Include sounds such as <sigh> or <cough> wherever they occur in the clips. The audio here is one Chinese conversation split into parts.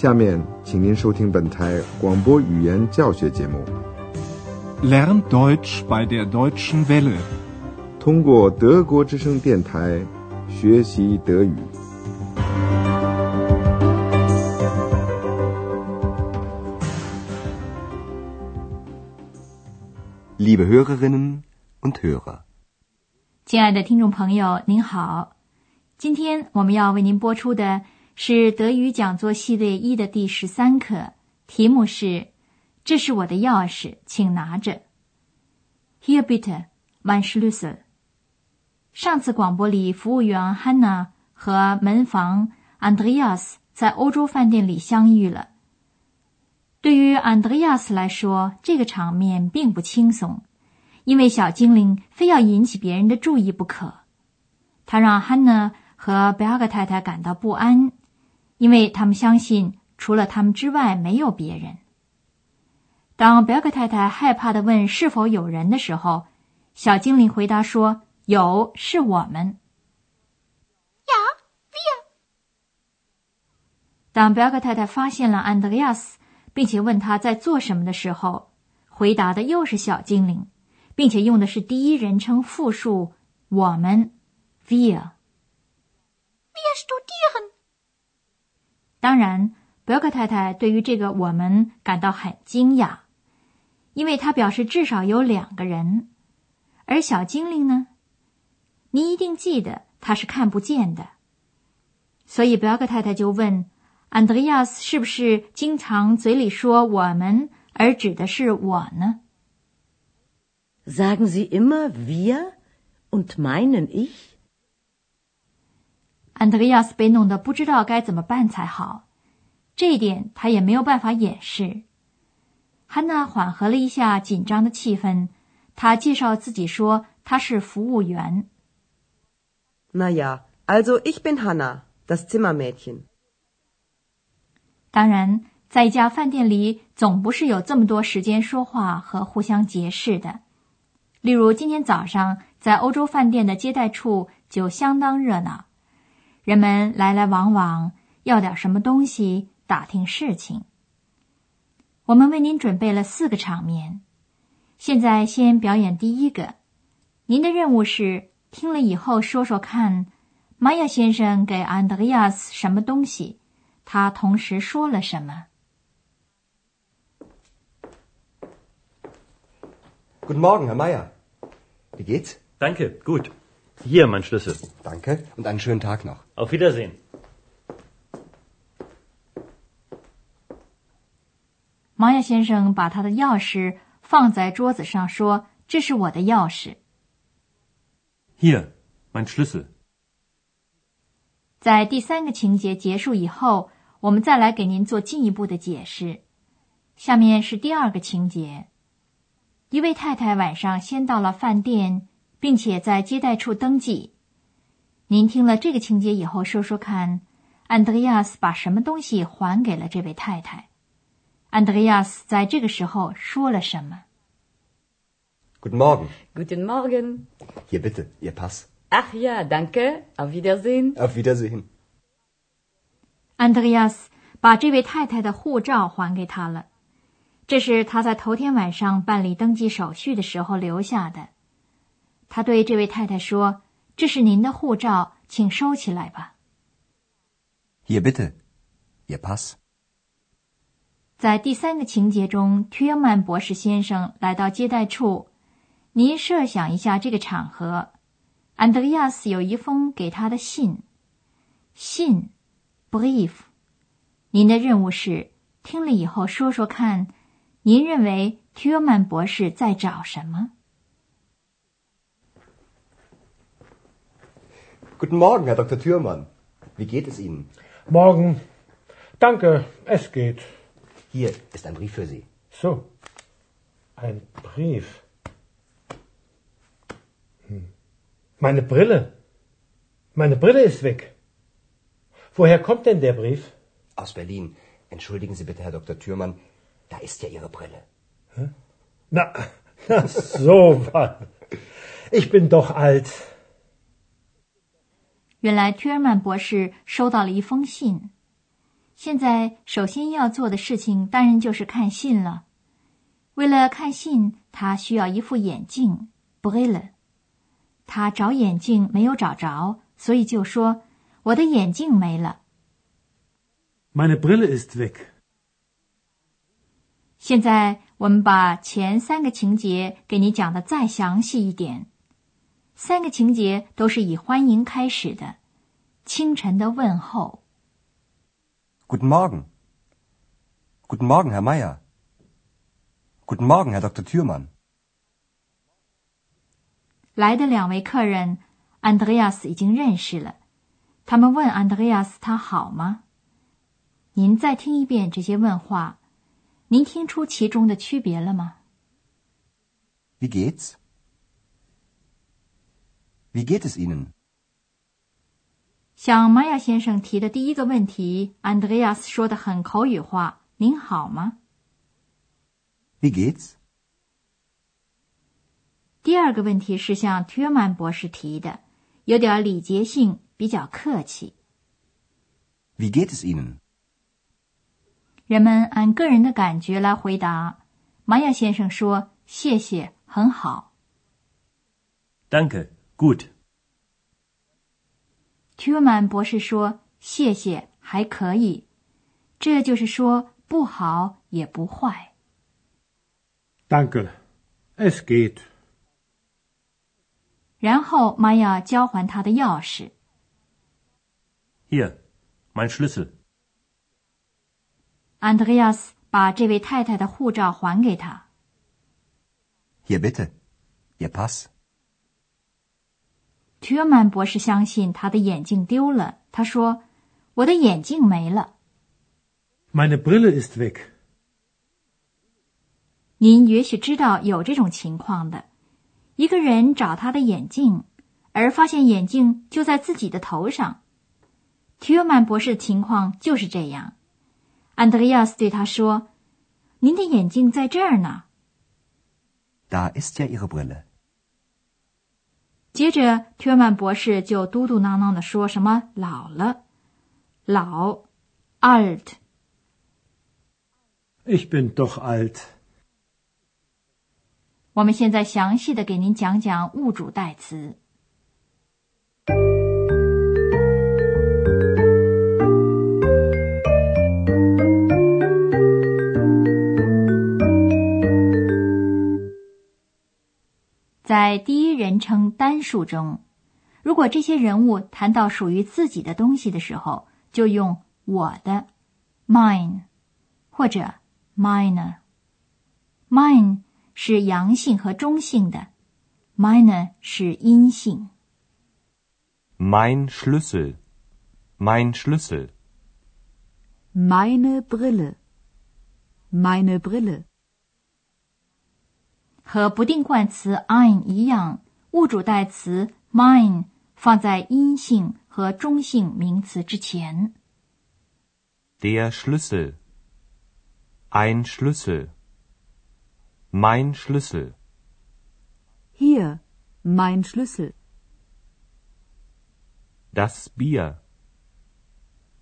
下面，请您收听本台广播语言教学节目。Lernt Deutsch bei der Deutschen Welle. 通过德国之声电台学习德语。Liebe Hörerinnen und Hörer, 亲爱的听众朋友，您好，今天我们要为您播出的是德语讲座系列一的第十三课，题目是“这是我的钥匙，请拿着”。Here, bitte, mein Schlüssel。上次广播里，服务员 Hanna 和门房 Andreas 在欧洲饭店里相遇了。对于 Andreas 来说，这个场面并不轻松。因为小精灵非要引起别人的注意不可，他让 Hanna 和贝尔格太太感到不安，因为他们相信除了他们之外没有别人。当贝尔格太太害怕的问是否有人的时候，小精灵回答说：“有，是我们。”当贝尔格太太发现了安德烈亚斯，并且问他在做什么的时候，回答的又是小精灵。并且用的是第一人称复数“我们 ”，wir。wir studieren。当然，伯克太太对于这个“我们”感到很惊讶，因为他表示至少有两个人。而小精灵呢？您一定记得他是看不见的，所以伯克太太就问安德烈亚斯：“是不是经常嘴里说‘我们’，而指的是我呢？” Sagen Sie immer wir und meinen ich? 安德烈亚斯被弄得不知道该怎么办才好，这一点他也没有办法掩饰。汉娜缓和了一下紧张的气氛，他介绍自己说他是服务员。Also ich bin Hanna, das Zimmermädchen. 当然，在一家饭店里，总不是有这么多时间说话和互相结识的。例如，今天早上在欧洲饭店的接待处就相当热闹，人们来来往往，要点什么东西，打听事情。我们为您准备了四个场面，现在先表演第一个。您的任务是听了以后说说看，玛雅先生给安德烈亚斯什么东西，他同时说了什么。Guten Morgen, Herr Meier. Wie geht's? Danke, gut. Hier, mein Schlüssel. Danke und einen schönen Tag noch. Auf Wiedersehen. 玛雅先生把他的钥匙放在桌子上，说：“这是我的钥匙。Hier, mein Schlüssel. 在第三个情节结束以后，我们再来给您做进一步的解释。下面是第二个情节：一位太太晚上先到了饭店，并且在接待处登记。您听了这个情节以后，说说看，安德烈亚斯把什么东西还给了这位太太？安德烈亚斯在这个时候说了什么？Guten Morgen. Guten Morgen. Hier bitte, Ihr Pass. Ach ja, danke. Auf Wiedersehen. Auf Wiedersehen. 安德烈亚斯把这位太太的护照还给他了，这是他在头天晚上办理登记手续的时候留下的。他对这位太太说：“这是您的护照，请收起来吧。Hier bitte, Ihr Pass. ”在第三个情节中，屈尔曼博士先生来到接待处。您设想一下这个场合，安德烈亚斯有一封给他的信，信 （brief）。您的任务是听了以后说说看，您认为屈尔曼博士在找什么？Guten Morgen, Herr Dr. Thürmann. Wie geht es Ihnen? Morgen. Danke, es geht. Hier ist ein Brief für Sie. So. Ein Brief. Hm. Meine Brille. Meine Brille ist weg. Woher kommt denn der Brief? Aus Berlin. Entschuldigen Sie bitte, Herr Dr. Thürmann. Da ist ja Ihre Brille. Na, <laughs> na so was. Ich bin doch alt. 原来屈尔曼博士收到了一封信，现在首先要做的事情当然就是看信了。为了看信，他需要一副眼镜 （brille）。他找眼镜没有找着，所以就说：“我的眼镜没了。” Meine Brille ist weg。现在我们把前三个情节给你讲的再详细一点。三个情节都是以欢迎开始的，清晨的问候。Guten Morgen. Guten Morgen, Herr Meier. Guten Morgen, Herr Dr. Thürmann。来的两位客人，，Andreas 已经认识了。他们问 Andreas 他好吗？您再听一遍这些问话，您听出其中的区别了吗？Wie geht's? Wie geht es Ihnen? 像玛雅先生提的第一个问题，安德烈亚斯说的很口语化：“您好吗？” Wie geht's? 第二个问题是向特曼博士提的，有点礼节性，比较客气。Wie geht es Ihnen? 人们按个人的感觉来回答。玛雅先生说：“谢谢，很好。” Danke, 曼博士说：“谢谢，还可以。”这就是说，不好也不坏。Danke, es geht。然后玛雅交还他的钥匙。Hier, mein Schlüssel。安德烈亚斯把这位太太的护照还给他。Hier bitte, Ihr Pass。特曼博士相信他的眼镜丢了。他说：“我的眼镜没了。” Meine Brille ist weg。您也许知道有这种情况的：一个人找他的眼镜，而发现眼镜就在自己的头上。特曼博士的情况就是这样。安德烈亚斯对他说：“您的眼镜在这儿呢。” Da ist ja Ihre Brille。接着，特曼博士就嘟嘟囔囔的说什么“老了，老，alt”。Ich bin doch alt。我们现在详细的给您讲讲物主代词。在第一人称单数中，如果这些人物谈到属于自己的东西的时候，就用“我的 ”（mine） 或者 “mine”。mine 是阳性和中性的，mine 是阴性。Mein Schlüssel, mein Schlüssel. Meine Brille, meine Brille. 和不定冠词 ein 一样，物主代词 mine 放在阴性和中性名词之前。Der Schlüssel, ein Schlüssel. Mein Schlüssel. Hier, mein Schlüssel. Das Bier.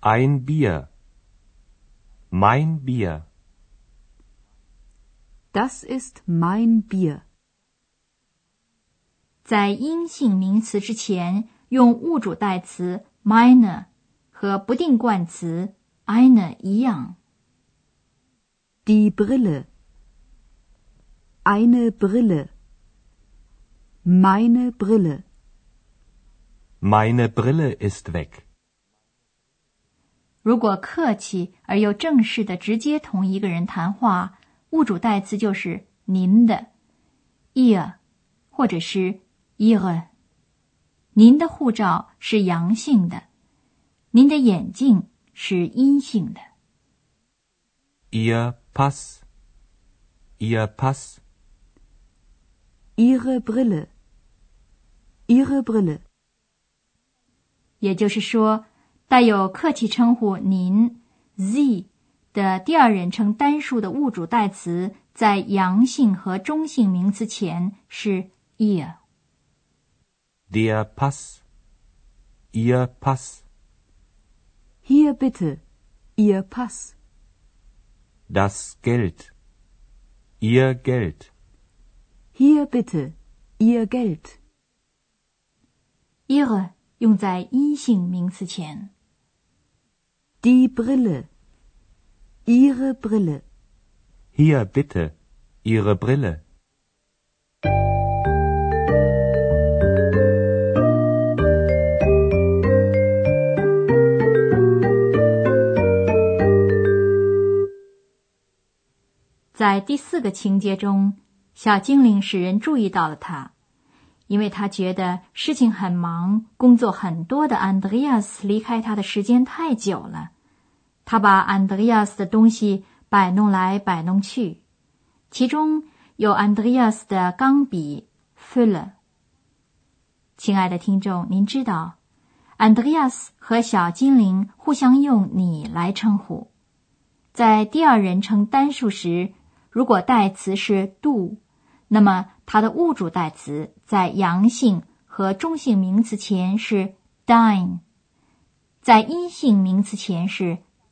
Ein Bier. Mein Bier. Das ist mein Bier. 在阴性名词之前，用物主代词 meine 和不定冠词 eine 一样。Die Brille. Eine Brille. Meine Brille. Meine Brille ist weg. 如果客气而又正式的直接同一个人谈话，物主代词就是您的，ihr，或者是 ihre。您的护照是阳性的，您的眼镜是阴性的。Ihr Pass. Ihr Pass. Ihre Brille. Ihre Brille. 也就是说，带有客气称呼“您 ”（Sie） 的第二人称单数的物主代词，在阳性和中性名词前是 ihr。Der Pass. Ihr Pass. Hier bitte. Ihr Pass. Das Geld. Ihr Geld. Hier bitte. Ihr Geld. ihre 用在一性名词前。Die Brille. Ihre Brille. Hier bitte. Ihre Brille. 在第四个情节中，小精灵使人注意到了他，因为他觉得事情很忙、工作很多的安德烈亚斯离开他的时间太久了。他把安德烈亚斯的东西摆弄来摆弄去，其中有安德烈亚斯的钢笔 f i l l e r。亲爱的听众，您知道，安德烈亚斯和小精灵互相用“你”来称呼，在第二人称单数时。如果代词是 do，那么它的物主代词在阳性和中性名词前是 dine，在阴性名词前是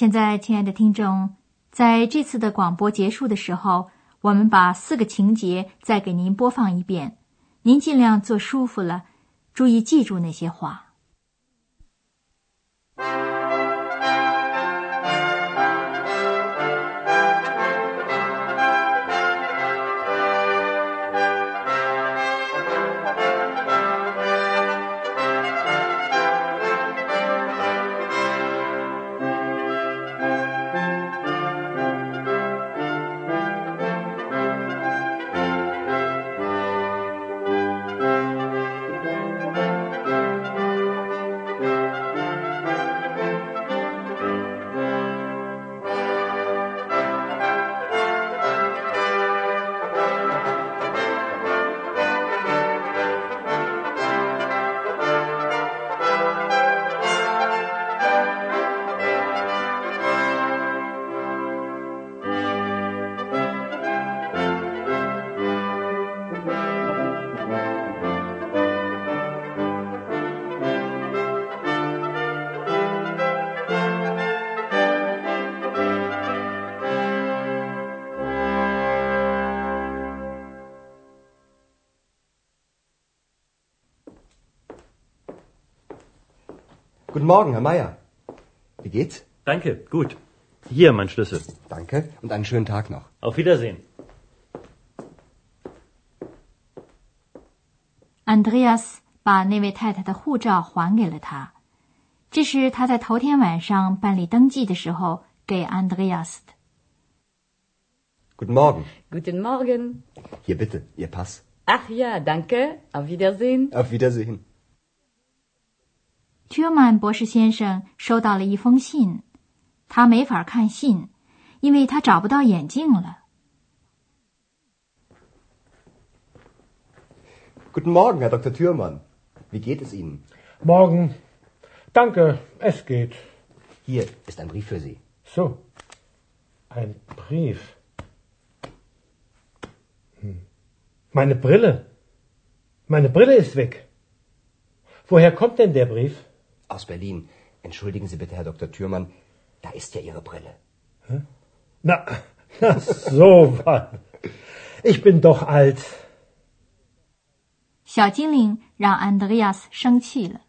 现在，亲爱的听众，在这次的广播结束的时候，我们把四个情节再给您播放一遍，您尽量坐舒服了，注意记住那些话。Guten Morgen, Herr Meier. Wie geht's? Danke, gut. Hier mein Schlüssel. Danke und einen schönen Tag noch. Auf Wiedersehen. Andreas 把那位太太的护照还给了他，这是他在头天晚上办理登记的时候给 Andreas 的。 Guten Morgen. Guten Morgen. Hier bitte, Ihr Pass. Ach ja, danke. Auf Wiedersehen. Auf Wiedersehen. Thürmann 博士先生收到了一封信，他没法看信，因为他找不到眼镜了。 Guten Morgen, Herr Dr. Thürmann. Wie geht es Ihnen? Morgen. Danke, es geht. Hier ist ein Brief für Sie. So. Ein Brief. Hm. Meine Brille. Meine Brille ist weg. Woher kommt denn der Brief? Aus Berlin. Entschuldigen Sie bitte, Herr Dr. Thürmann. Da ist ja Ihre Brille. Na, <laughs> na so was. Ich bin doch alt. 小精灵让安德烈亚斯生气了。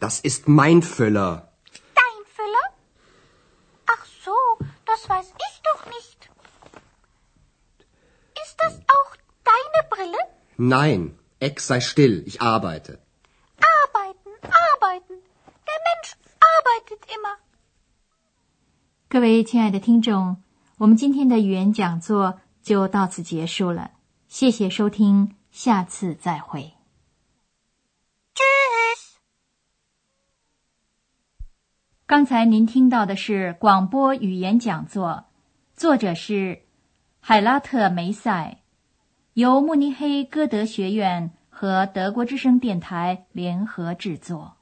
Das ist mein Füller. Nein, Ex sei still, ich arbeite. Arbeiten, arbeiten. Der Mensch arbeitet immer. 各位亲爱的听众，我们今天的语言讲座就到此结束了。谢谢收听，下次再会。Tschüss. 刚才您听到的是广播语言讲座，作者是海拉特梅塞，由慕尼黑歌德学院和德国之声电台联合制作。